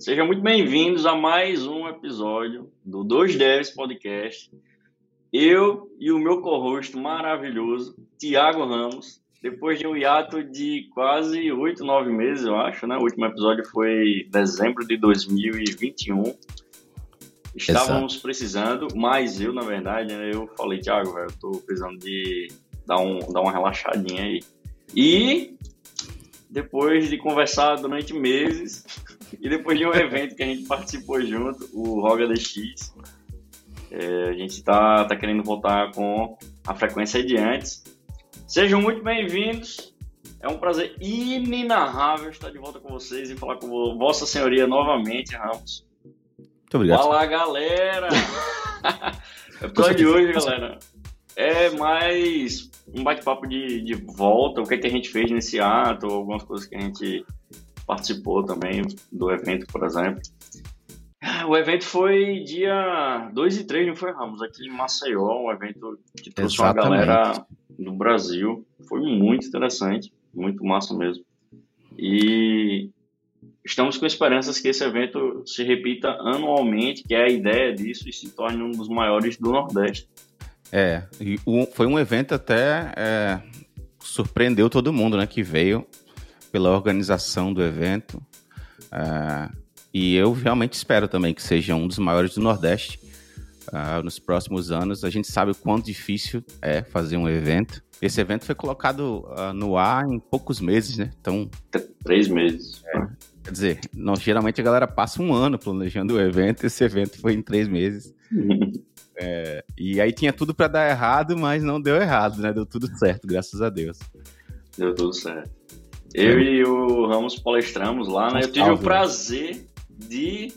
Sejam muito bem-vindos a mais um episódio do Dois Devs Podcast. Eu e o meu co-host maravilhoso, Tiago Ramos, depois de um hiato de quase oito, nove meses, eu acho, né? O último episódio foi dezembro de 2021. Estávamos Exato. precisando, mas eu, na verdade, né, eu falei, Tiago, eu tô precisando de dar, um, dar uma relaxadinha aí. E depois de conversar durante meses, e depois de um evento que a gente participou junto, o Roga DX, é, a gente está tá querendo voltar com a frequência de antes. Sejam muito bem-vindos. É um prazer inenarrável estar de volta com vocês e falar com Vossa Senhoria novamente, Ramos. Muito obrigado. Fala, galera! episódio de hoje, galera, é mais um bate-papo de, de volta, o que, é que a gente fez nesse ato, algumas coisas que a gente participou também do evento, por exemplo. O evento foi dia 2 e 3, não foi, Ramos? Aqui em Maceió, um evento que trouxe Exatamente. uma galera do Brasil. Foi muito interessante, muito massa mesmo. E estamos com esperanças que esse evento se repita anualmente, que é a ideia disso, e se torne um dos maiores do Nordeste. É, e foi um evento até é, surpreendeu todo mundo, né, que veio pela organização do evento. É, e eu realmente espero também que seja um dos maiores do Nordeste uh, nos próximos anos. A gente sabe o quão difícil é fazer um evento. Esse evento foi colocado uh, no ar em poucos meses, né? Então. Três meses. É, quer dizer, não, geralmente a galera passa um ano planejando o evento, esse evento foi em três meses. é, e aí tinha tudo para dar errado, mas não deu errado, né? Deu tudo certo, graças a Deus. Deu tudo certo. Eu é. e o Ramos palestramos lá, né? Eu tive o prazer de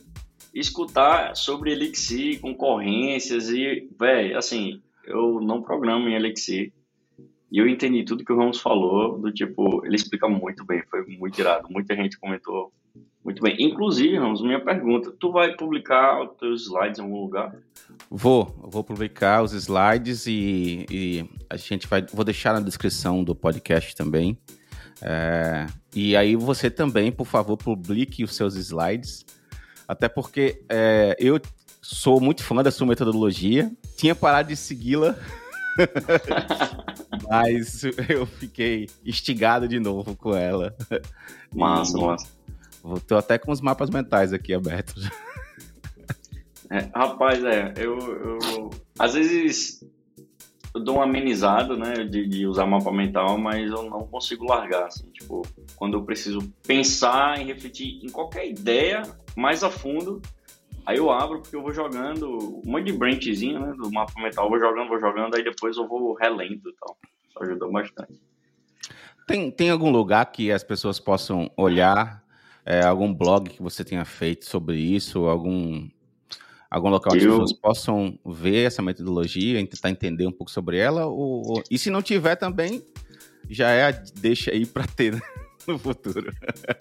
escutar sobre Elixir, concorrências e, velho, assim, eu não programo em Elixir. E eu entendi tudo que o Ramos falou, do tipo, ele explica muito bem, foi muito irado. Muita gente comentou muito bem. Inclusive, Ramos, minha pergunta, tu vai publicar os teus slides em algum lugar? Vou, vou publicar os slides e, e a gente vai, vou deixar na descrição do podcast também. É, e aí você também, por favor, publique os seus slides até porque é, eu sou muito fã da sua metodologia, tinha parado de segui-la, mas eu fiquei instigado de novo com ela. Massa, e, massa. Tô até com os mapas mentais aqui abertos. É, rapaz, é, eu, eu às vezes eu dou uma amenizada, né, de, de, usar mapa mental, mas eu não consigo largar, assim, tipo, quando eu preciso pensar e refletir em qualquer ideia mais a fundo, aí eu abro porque eu vou jogando um monte de branchzinho, né, do mapa mental, eu vou jogando, vou jogando, aí depois eu vou relendo e tal. Isso ajudou bastante. Tem, tem algum lugar que as pessoas possam olhar, é, algum blog que você tenha feito sobre isso, algum algum local onde eu... as pessoas possam ver essa metodologia e tentar entender um pouco sobre ela? Ou, ou... E se não tiver também, já é a deixa aí para ter no futuro.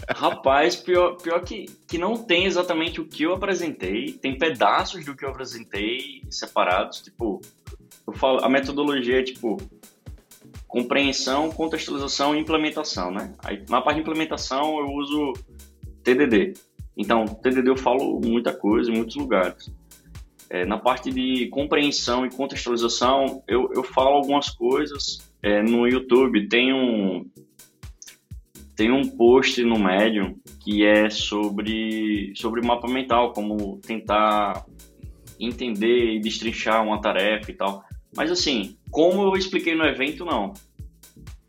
Rapaz, pior, pior que, que não tem exatamente o que eu apresentei, tem pedaços do que eu apresentei separados, tipo, eu falo, a metodologia é tipo compreensão, contextualização e implementação, né? Aí, na parte de implementação eu uso TDD. Então, TDD eu falo muita coisa em muitos lugares. É, na parte de compreensão e contextualização, eu, eu falo algumas coisas. É, no YouTube tem um, tem um post no Medium que é sobre, sobre mapa mental, como tentar entender e destrinchar uma tarefa e tal. Mas assim, como eu expliquei no evento, não.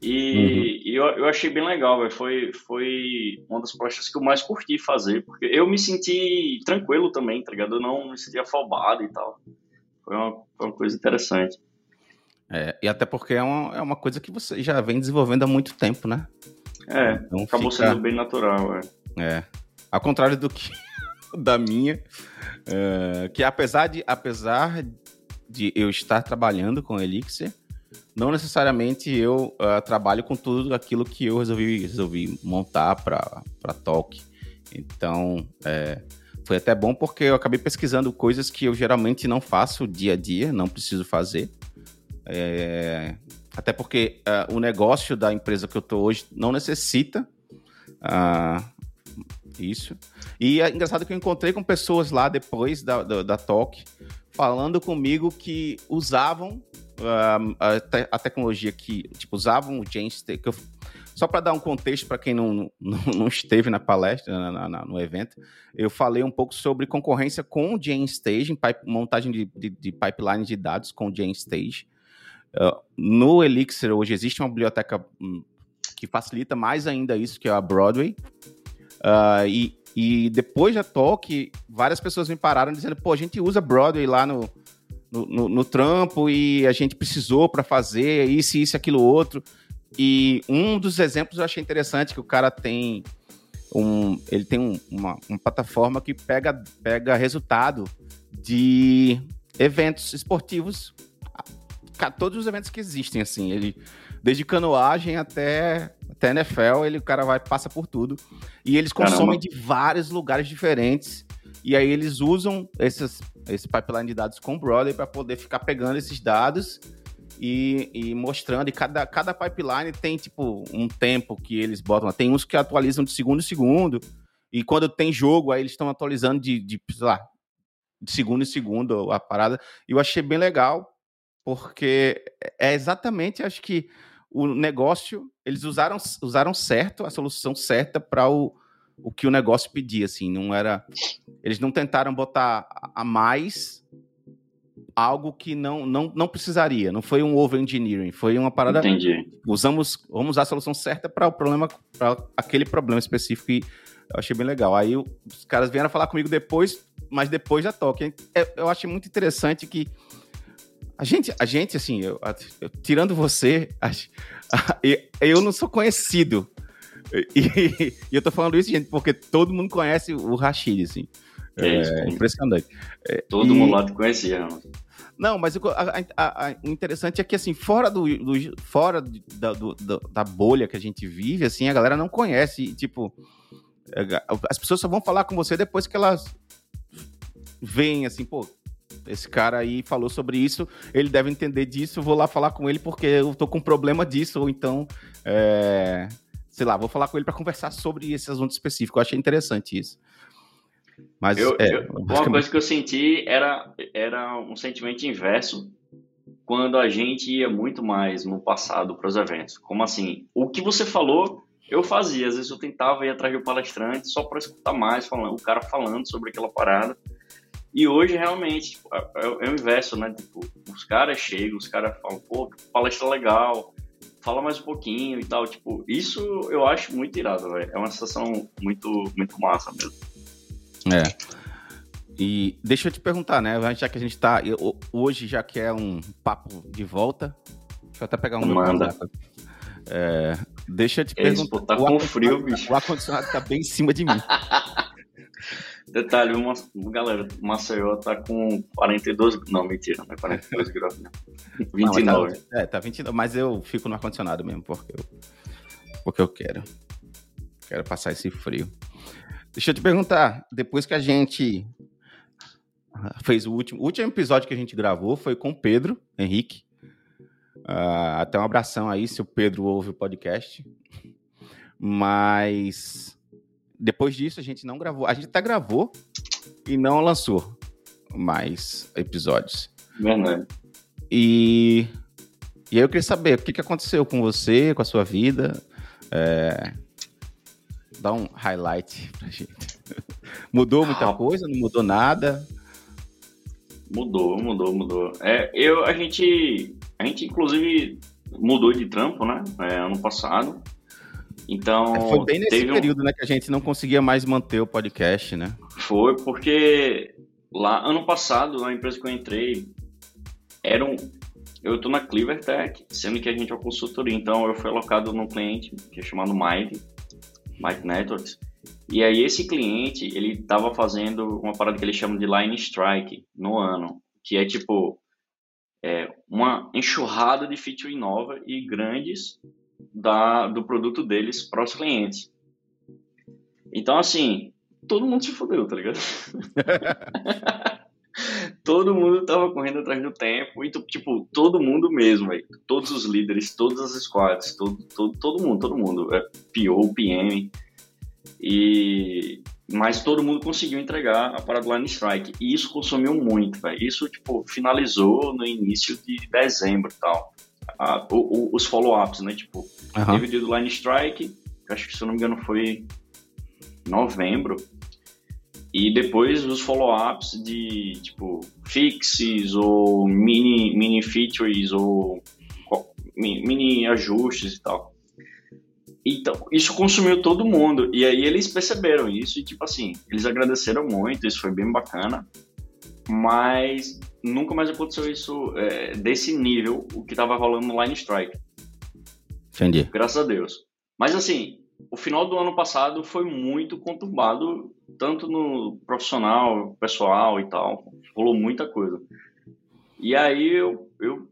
E, uhum. e eu, eu achei bem legal, véio. Foi, foi uma das palestras que eu mais curti fazer, porque eu me senti tranquilo também, tá ligado? Eu não me senti afobado e tal. Foi uma, foi uma coisa interessante. É, e até porque é uma, é uma coisa que você já vem desenvolvendo há muito tempo, né? É, então acabou fica... sendo bem natural, é. É. Ao contrário do que da minha, é, que apesar de, apesar de eu estar trabalhando com Elixir, não necessariamente eu uh, trabalho com tudo aquilo que eu resolvi, resolvi montar para Talk. Então, é, foi até bom porque eu acabei pesquisando coisas que eu geralmente não faço dia a dia, não preciso fazer. É, até porque uh, o negócio da empresa que eu estou hoje não necessita uh, Isso. E é engraçado que eu encontrei com pessoas lá depois da, da, da talk falando comigo que usavam a, te a, tecnologia que, tipo, usavam o que eu, só para dar um contexto para quem não, não, não, esteve na palestra, na, na, no evento, eu falei um pouco sobre concorrência com o pipe, montagem de, de, de, pipeline de dados com o JStage. Uh, no Elixir, hoje existe uma biblioteca hum, que facilita mais ainda isso, que é a Broadway. Uh, e, e depois da talk, várias pessoas me pararam dizendo: pô, a gente usa Broadway lá no, no, no, no trampo e a gente precisou para fazer isso, isso, aquilo, outro. E um dos exemplos eu achei interessante que o cara tem um, ele tem um, uma, uma plataforma que pega, pega resultado de eventos esportivos, todos os eventos que existem, assim, ele desde canoagem até, até NFL, ele o cara vai passa por tudo e eles consomem Caramba. de vários lugares diferentes e aí eles usam esses, esse pipeline de dados com Broadway para poder ficar pegando esses dados e, e, mostrando. E cada, cada pipeline tem, tipo, um tempo que eles botam. Tem uns que atualizam de segundo em segundo. E quando tem jogo, aí eles estão atualizando de, de, sei lá, de segundo em segundo a parada. E eu achei bem legal, porque é exatamente, acho que o negócio, eles usaram, usaram certo, a solução certa para o, o que o negócio pedia, assim, não era... Eles não tentaram botar a mais algo que não, não, não precisaria, não foi um over engineering, foi uma parada. Entendi. Usamos, vamos usar a solução certa para o problema, para aquele problema específico e eu achei bem legal. Aí os caras vieram falar comigo depois, mas depois da toque. É, eu achei muito interessante que a gente, a gente assim, eu, eu, tirando você, eu não sou conhecido. E, e, eu tô falando isso, gente, porque todo mundo conhece o Rashid, assim. É, é impressionante. É, todo e... mundo lá te conhecia. Não, mas o, interessante é que, assim, fora, do, do fora da, do, da bolha que a gente vive, assim, a galera não conhece. tipo, é, as pessoas só vão falar com você depois que elas veem, assim, pô, esse cara aí falou sobre isso, ele deve entender disso, vou lá falar com ele porque eu tô com problema disso, ou então, é, sei lá, vou falar com ele para conversar sobre esse assunto específico. Eu achei interessante isso. Mas eu, é, eu, uma coisa que eu senti era, era um sentimento inverso quando a gente ia muito mais no passado para os eventos. Como assim? O que você falou, eu fazia. Às vezes eu tentava ir atrás do palestrante só para escutar mais, falando, o cara falando sobre aquela parada. E hoje, realmente, tipo, é, é, é, o inverso, né? Tipo, os caras chegam, os caras falam, pô, palestra legal, fala mais um pouquinho e tal. Tipo, isso eu acho muito irado, velho. É uma sensação muito, muito massa mesmo. É. E deixa eu te perguntar, né? Já que a gente tá. Hoje, já que é um papo de volta, deixa eu até pegar um. Manda. É, deixa eu te é perguntar. Isso, tá com frio, bicho. O ar-condicionado tá bem em cima de mim. Detalhe, uma, galera, Maceió tá com 42. Não, mentira, não é 42 graus, não. 29. Não, tá, é, tá 29, mas eu fico no ar-condicionado mesmo, porque eu, porque eu quero. Quero passar esse frio. Deixa eu te perguntar, depois que a gente fez o último, o último episódio que a gente gravou foi com o Pedro Henrique. Uh, até um abração aí se o Pedro ouve o podcast. Mas depois disso a gente não gravou. A gente até gravou e não lançou mais episódios. Verdade. E, e aí eu queria saber o que, que aconteceu com você, com a sua vida. É, dá um highlight pra gente. mudou muita ah, coisa? Não mudou nada? Mudou, mudou, mudou. É, eu, a gente, a gente inclusive mudou de trampo, né? É, ano passado. Então. É, foi bem nesse período, um... né, que a gente não conseguia mais manter o podcast, né? Foi, porque lá, ano passado, na empresa que eu entrei, era um. Eu tô na Clevertech, sendo que a gente é uma consultoria, então eu fui alocado num cliente que é chamado Mighty Mike Networks. E aí esse cliente, ele estava fazendo uma parada que eles chamam de line strike no ano, que é tipo é, uma enxurrada de feature nova e grandes da, do produto deles para os clientes. Então, assim, todo mundo se fodeu, tá ligado? todo mundo tava correndo atrás do tempo, e tipo, todo mundo mesmo, véio. todos os líderes, todas as squads, todo, todo, todo mundo, todo mundo, é PO, PM, E mas todo mundo conseguiu entregar a parada Line Strike. E isso consumiu muito, velho. Isso, tipo, finalizou no início de dezembro e tal. A, o, o, os follow-ups, né? Tipo, uhum. teve do Line Strike, acho que, se eu não me engano, foi novembro. E depois os follow-ups de, tipo, fixes ou mini, mini features ou mini ajustes e tal. Então, isso consumiu todo mundo. E aí eles perceberam isso e, tipo assim, eles agradeceram muito, isso foi bem bacana. Mas nunca mais aconteceu isso é, desse nível, o que tava rolando no Line Strike. Entendi. Graças a Deus. Mas assim, o final do ano passado foi muito conturbado, tanto no profissional, pessoal e tal. Rolou muita coisa. E aí eu, eu,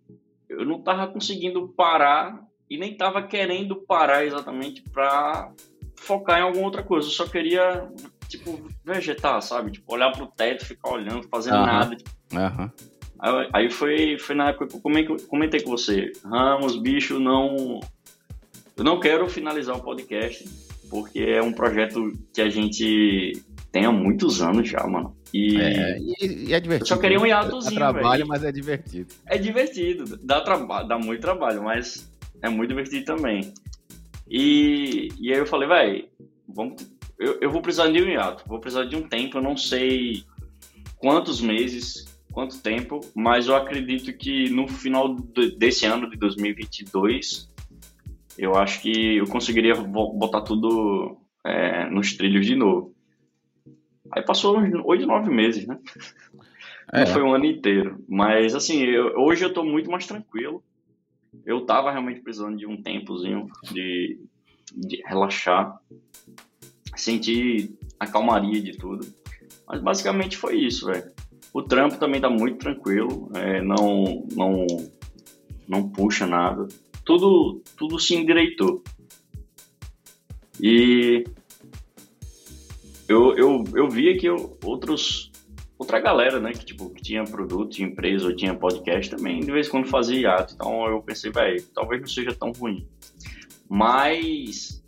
eu não tava conseguindo parar e nem tava querendo parar exatamente para focar em alguma outra coisa. Eu só queria, tipo, vegetar, sabe? Tipo, olhar pro teto, ficar olhando, fazendo uhum. nada. Tipo. Uhum. Aí, aí, foi, foi na época que eu comentei com você. Ramos, bicho, não. Eu não quero finalizar o podcast, porque é um projeto que a gente tem há muitos anos já, mano. E, é, e, e é divertido. Eu só queria um hiatozinho, Dá trabalho, véio. mas é divertido. É divertido. Dá, trabalho, dá muito trabalho, mas é muito divertido também. E, e aí eu falei, vai, vamos, eu, eu vou precisar de um hiato, vou precisar de um tempo, eu não sei quantos meses, quanto tempo, mas eu acredito que no final desse ano de 2022, eu acho que eu conseguiria botar tudo é, nos trilhos de novo. Aí passou uns oito, nove meses, né? É. Não foi um ano inteiro. Mas, assim, eu, hoje eu tô muito mais tranquilo eu tava realmente precisando de um tempozinho de, de relaxar, sentir a calmaria de tudo. Mas basicamente foi isso, velho. O trampo também tá muito tranquilo, é, não, não, não puxa nada. Tudo, tudo se endireitou. E eu, eu, eu via que eu, outros outra galera, né, que tipo, tinha produto, tinha empresa ou tinha podcast também, de vez em quando fazia hiato. Então eu pensei, velho, talvez não seja tão ruim. Mas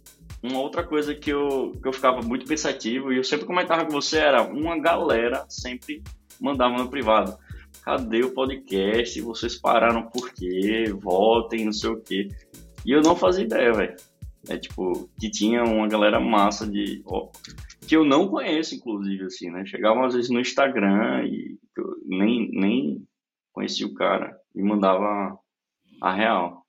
uma outra coisa que eu, que eu ficava muito pensativo e eu sempre comentava com você era uma galera sempre mandava no privado. Cadê o podcast? Vocês pararam por quê? Voltem, não sei o quê. E eu não fazia ideia, velho. É tipo, que tinha uma galera massa de. Ó, que eu não conheço, inclusive, assim, né? Chegavam às vezes no Instagram e eu nem, nem conhecia o cara e mandava a real.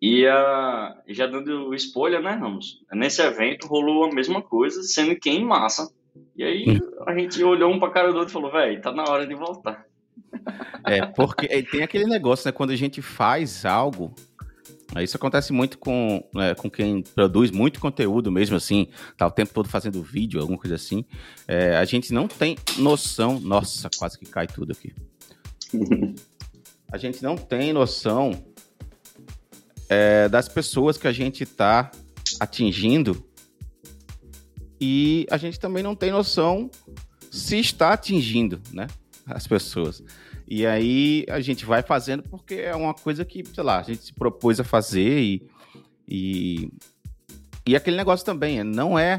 E uh, já dando spoiler, né, Ramos? Nesse evento rolou a mesma coisa, sendo que em massa. E aí a gente olhou um pra cara do outro e falou, velho, tá na hora de voltar. É, porque tem aquele negócio, né? Quando a gente faz algo, isso acontece muito com, é, com quem produz muito conteúdo mesmo, assim, tá o tempo todo fazendo vídeo, alguma coisa assim. É, a gente não tem noção. Nossa, quase que cai tudo aqui. a gente não tem noção é, das pessoas que a gente está atingindo e a gente também não tem noção se está atingindo, né, as pessoas. E aí a gente vai fazendo porque é uma coisa que, sei lá, a gente se propôs a fazer e. E, e aquele negócio também, não é.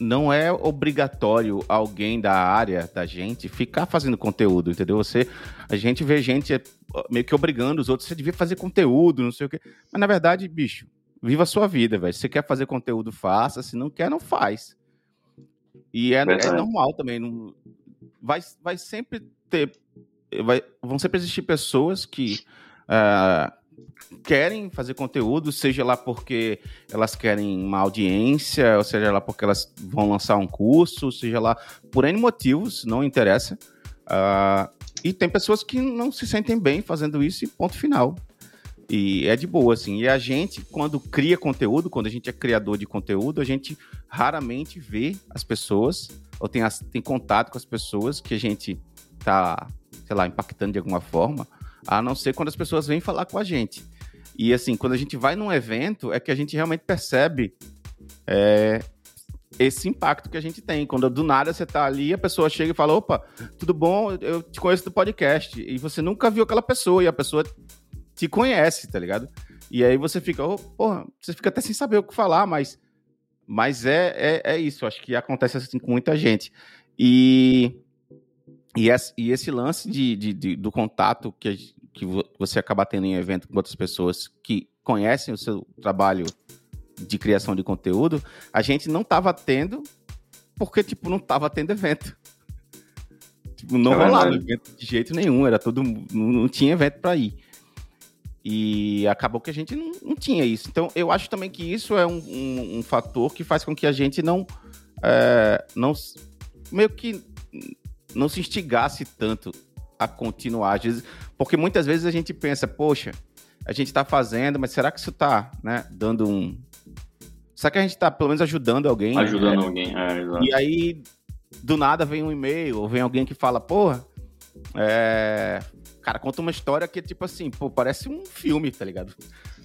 Não é obrigatório alguém da área da gente ficar fazendo conteúdo, entendeu? Você, a gente vê gente é, meio que obrigando os outros, você devia fazer conteúdo, não sei o quê. Mas na verdade, bicho, viva a sua vida, velho. Se você quer fazer conteúdo, faça. Se não quer, não faz. E é, é normal também. Não, vai, vai sempre ter. Vai, vão sempre existir pessoas que uh, querem fazer conteúdo, seja lá porque elas querem uma audiência, ou seja lá porque elas vão lançar um curso, seja lá por N motivos, não interessa. Uh, e tem pessoas que não se sentem bem fazendo isso e ponto final. E é de boa, assim. E a gente, quando cria conteúdo, quando a gente é criador de conteúdo, a gente raramente vê as pessoas ou tem, as, tem contato com as pessoas que a gente tá, sei lá, impactando de alguma forma, a não ser quando as pessoas vêm falar com a gente. E assim, quando a gente vai num evento, é que a gente realmente percebe é, esse impacto que a gente tem. Quando do nada você tá ali, a pessoa chega e fala: opa, tudo bom? Eu te conheço do podcast. E você nunca viu aquela pessoa, e a pessoa te conhece, tá ligado? E aí você fica, oh, porra, você fica até sem saber o que falar, mas, mas é, é, é isso. Acho que acontece assim com muita gente. E, e, esse, e esse lance de, de, de, do contato que, que você acaba tendo em evento com outras pessoas que conhecem o seu trabalho de criação de conteúdo, a gente não estava tendo porque, tipo, não estava tendo evento. Tipo, não é rolava evento de jeito nenhum, era todo não, não tinha evento para ir. E acabou que a gente não, não, tinha isso. Então, eu acho também que isso é um, um, um fator que faz com que a gente não, é, não meio que não se instigasse tanto a continuar. Porque muitas vezes a gente pensa, poxa, a gente está fazendo, mas será que isso está né, dando um, só que a gente está pelo menos ajudando alguém. Ajudando né? alguém, é, exato. E aí, do nada, vem um e-mail, ou vem alguém que fala, porra, é... cara, conta uma história que, tipo assim, pô, parece um filme, tá ligado?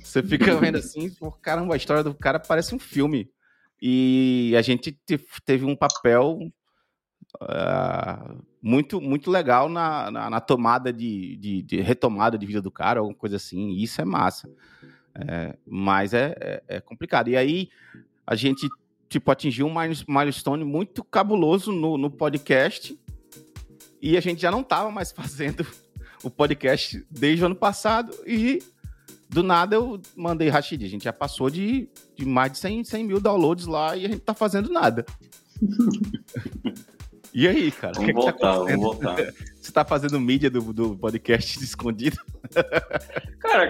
Você fica vendo assim, pô, caramba, a história do cara parece um filme. E a gente teve um papel uh, muito muito legal na, na, na tomada de, de, de, retomada de vida do cara, alguma coisa assim. Isso é massa. É, mas é, é, é, complicado. E aí a gente tipo atingiu um milestone muito cabuloso no, no podcast e a gente já não estava mais fazendo o podcast desde o ano passado e do nada eu mandei Rashid, a gente já passou de, de mais de 100, 100 mil downloads lá e a gente tá fazendo nada. E aí, cara? Vamos que voltar, que tá vamos voltar. Você tá fazendo mídia do, do podcast escondido? Cara,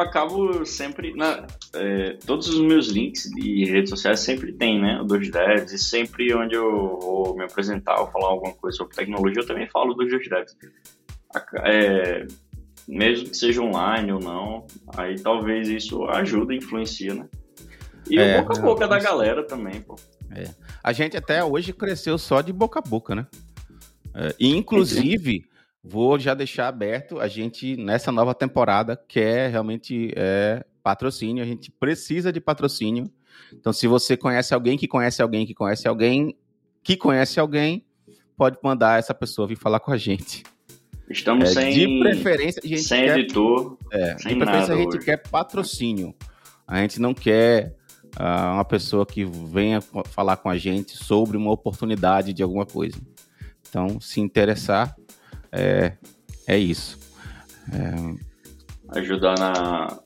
acabo sempre. Na, é, todos os meus links de redes sociais sempre tem, né? O Dois Devs, e sempre onde eu vou me apresentar ou falar alguma coisa sobre tecnologia, eu também falo dos Dois Devs. É, mesmo que seja online ou não, aí talvez isso ajuda, influencia, né? E é, o boca a boca da galera também, pô. É. A gente até hoje cresceu só de boca a boca, né? É, e, inclusive, vou já deixar aberto, a gente, nessa nova temporada, quer realmente é, patrocínio, a gente precisa de patrocínio. Então, se você conhece alguém que conhece alguém que conhece alguém que conhece alguém, pode mandar essa pessoa vir falar com a gente. Estamos é, sem, de preferência, a gente sem quer, editor, é, sem de preferência, a gente hoje. quer patrocínio. A gente não quer uh, uma pessoa que venha falar com a gente sobre uma oportunidade de alguma coisa. Então, se interessar, é, é isso. É... Ajudar na.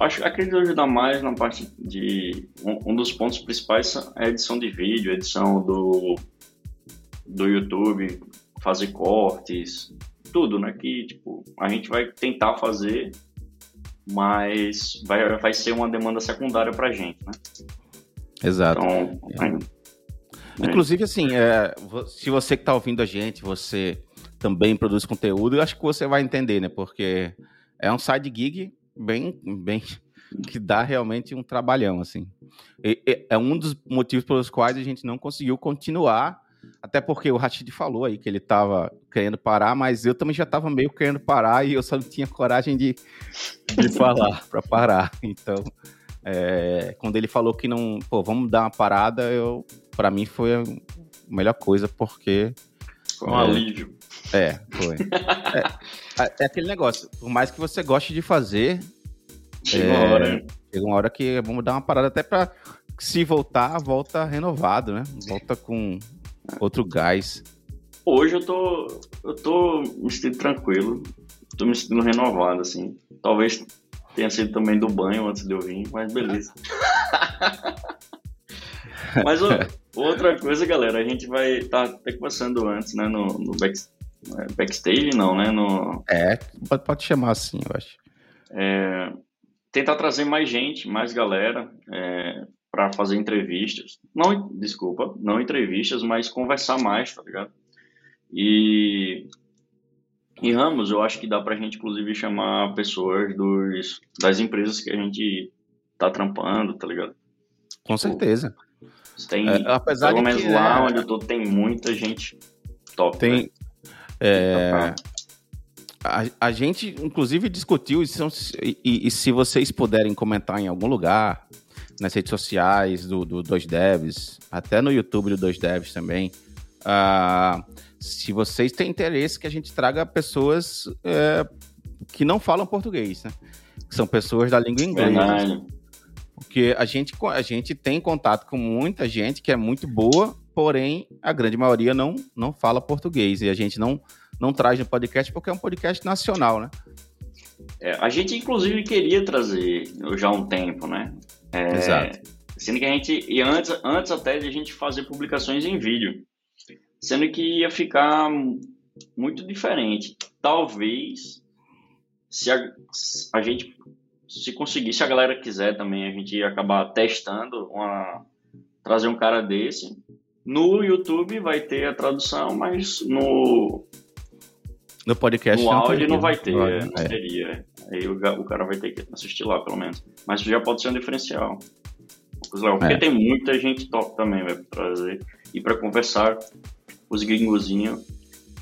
Acho, acredito ajudar mais na parte de. Um, um dos pontos principais é a edição de vídeo, edição do, do YouTube, fazer cortes, tudo, né? Que tipo, a gente vai tentar fazer mas vai, vai ser uma demanda secundária para a gente, né? Exato. Então, é. Inclusive, assim, é, se você que está ouvindo a gente, você também produz conteúdo, eu acho que você vai entender, né? Porque é um side gig bem, bem que dá realmente um trabalhão, assim. E, e, é um dos motivos pelos quais a gente não conseguiu continuar até porque o Rashid falou aí que ele estava querendo parar, mas eu também já estava meio querendo parar e eu só não tinha coragem de, de falar para parar. Então, é, quando ele falou que não, pô, vamos dar uma parada, eu, para mim foi a melhor coisa porque foi um é, alívio. É, foi. é, é, aquele negócio. Por mais que você goste de fazer, chega uma hora, é, chega uma hora que vamos dar uma parada até para se voltar, volta renovado, né? Volta com outro gás. Hoje eu tô, eu tô me sentindo tranquilo, tô me sentindo renovado, assim. Talvez tenha sido também do banho antes de eu vir, mas beleza. mas outra coisa, galera, a gente vai estar tá até conversando antes, né, no, no back, é, backstage, não, né, no... É, pode, pode chamar assim, eu acho. É, tentar trazer mais gente, mais galera, é, para fazer entrevistas. Não, desculpa, não entrevistas, mas conversar mais, tá ligado? E em Ramos, eu acho que dá pra gente, inclusive, chamar pessoas dos, das empresas que a gente tá trampando, tá ligado? Com certeza. Tem, é, apesar pelo menos lá é... onde eu tô, tem muita gente top. Tem. Né? É, a, a, gente, inclusive, discutiu, e, e, e, se vocês puderem comentar em algum lugar, nas redes sociais do, do Dois Devs, até no YouTube do Dois Devs também. Uh, se vocês têm interesse que a gente traga pessoas uh, que não falam português, né? que são pessoas da língua inglesa. Porque a gente, a gente tem contato com muita gente que é muito boa, porém a grande maioria não, não fala português. E a gente não, não traz no podcast porque é um podcast nacional, né? É, a gente, inclusive, queria trazer já há um tempo, né? É, Exato. Sendo que a gente. E antes, antes até de a gente fazer publicações em vídeo. Sendo que ia ficar muito diferente. Talvez, se a, a gente. Se conseguir, se a galera quiser também, a gente ia acabar testando uma, trazer um cara desse. No YouTube vai ter a tradução, mas no no podcast no áudio não vai ter, é, não teria. Aí o, o, cara vai ter que assistir lá, pelo menos. Mas já pode ser um diferencial. Porque é. tem muita gente top também, vai trazer. E para conversar os gringozinhos.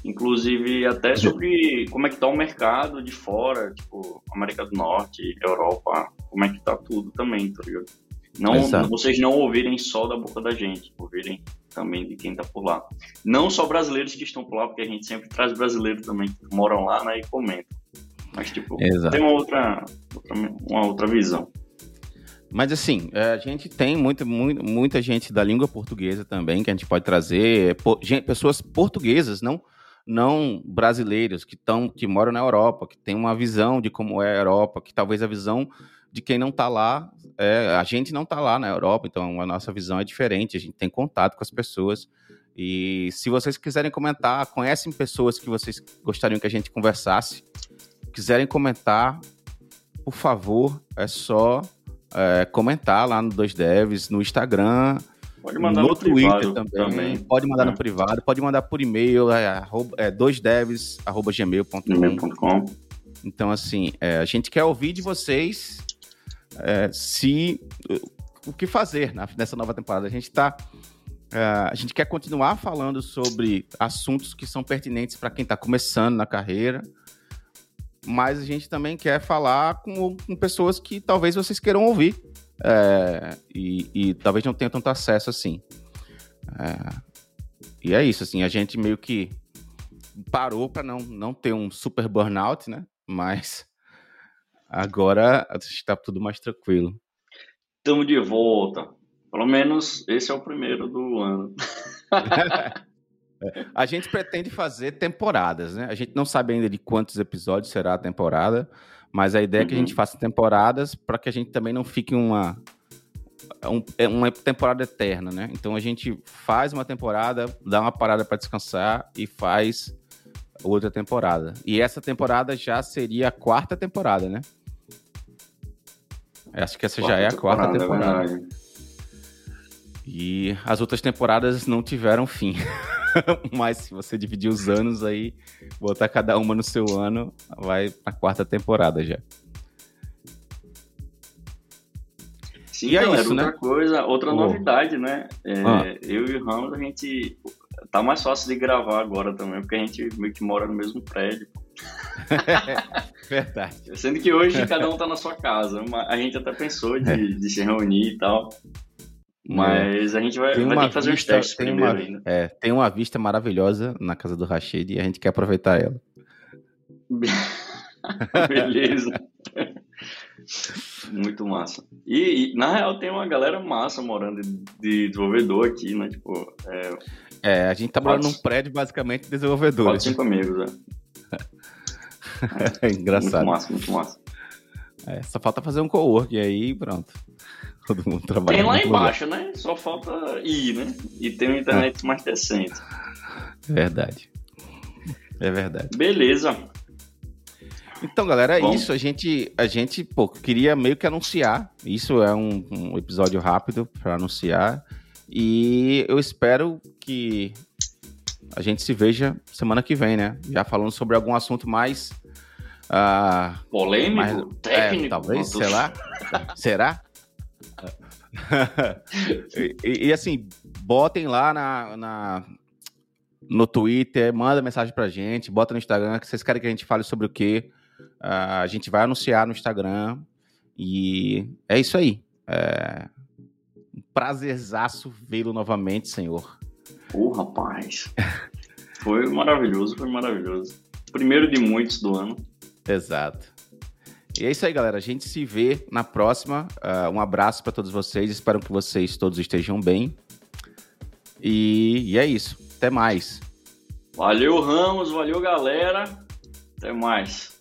Inclusive até sobre como é que tá o mercado de fora, tipo, América do Norte, Europa, como é que tá tudo também, tá ligado? Não, Exato. vocês não ouvirem só da boca da gente, ouvirem também de quem está por lá. Não só brasileiros que estão por lá, porque a gente sempre traz brasileiros também que moram lá né, e comentam. Mas, tipo, Exato. tem uma outra, outra, uma outra visão. Mas assim, é, a gente tem muita, muita, muita gente da língua portuguesa também que a gente pode trazer, pessoas portuguesas, não não brasileiros que estão que moram na Europa, que tem uma visão de como é a Europa, que talvez a visão de quem não está lá, é, a gente não está lá na Europa, então a nossa visão é diferente, a gente tem contato com as pessoas. E se vocês quiserem comentar, conhecem pessoas que vocês gostariam que a gente conversasse, quiserem comentar, por favor, é só é, comentar lá no Dois Devs, no Instagram, Pode mandar no, no Twitter também, também, Pode mandar é. no privado, pode mandar por e-mail, é, arroba, é doisdevs.gmail.com. Então, assim, é, a gente quer ouvir de vocês é, se o que fazer nessa nova temporada. A gente está Uh, a gente quer continuar falando sobre assuntos que são pertinentes para quem está começando na carreira, mas a gente também quer falar com, com pessoas que talvez vocês queiram ouvir é, e, e, talvez não tenham tanto acesso assim. É, e é isso, assim, a gente meio que parou para não, não ter um super burnout, né? Mas Agora está tudo mais tranquilo. Estamos de volta. Pelo menos esse é o primeiro do ano. a gente pretende fazer temporadas, né? A gente não sabe ainda de quantos episódios será a temporada, mas a ideia uhum. é que a gente uhum. faça temporadas para que a gente também não fique uma um, é uma temporada eterna, né? Então a gente faz uma temporada, dá uma parada para descansar e faz outra temporada. E essa temporada já seria a quarta temporada, né? Acho que essa quarta já é a quarta temporada. temporada. E as outras temporadas não tiveram fim. Mas se você dividir os anos aí, botar cada uma no seu ano, vai pra quarta temporada já. Sim, e é isso, outra né? coisa, outra oh. novidade, né? É, ah. Eu e o Ramos, a gente tá mais fácil de gravar agora também, porque a gente meio que mora no mesmo prédio. Verdade. Sendo que hoje cada um tá na sua casa. A gente até pensou de, de se reunir e tal. Mas a gente vai, vai ter que fazer vista, uns testes primeiro uma, ainda. É, tem uma vista maravilhosa na casa do Rashid e a gente quer aproveitar ela. Beleza. Muito massa. E, e, na real tem uma galera massa morando de, de desenvolvedor aqui, né? Tipo, é, é a gente tá morando num prédio basicamente de desenvolvedores. Quatro, cinco amigos, é. é engraçado. Muito massa, muito massa. É, só falta fazer um co-work aí pronto. Todo mundo trabalha. Tem lá embaixo, lugar. né? Só falta ir, né? E ter uma internet mais decente. Verdade. É verdade. Beleza. Então, galera, é Bom. isso. A gente, a gente pô, queria meio que anunciar. Isso é um, um episódio rápido para anunciar. E eu espero que a gente se veja semana que vem, né? Já falando sobre algum assunto mais. Uh, Polêmico? Mais, técnico? É, talvez, sei lá. Será? e, e, assim, botem lá na, na, no Twitter, manda mensagem pra gente, bota no Instagram, que vocês querem que a gente fale sobre o quê. Uh, a gente vai anunciar no Instagram. E é isso aí. É... Um prazerzaço vê-lo novamente, senhor. Pô, rapaz. foi maravilhoso, foi maravilhoso. Primeiro de muitos do ano. Exato. E é isso aí, galera. A gente se vê na próxima. Uh, um abraço para todos vocês. Espero que vocês todos estejam bem. E, e é isso. Até mais. Valeu, Ramos. Valeu, galera. Até mais.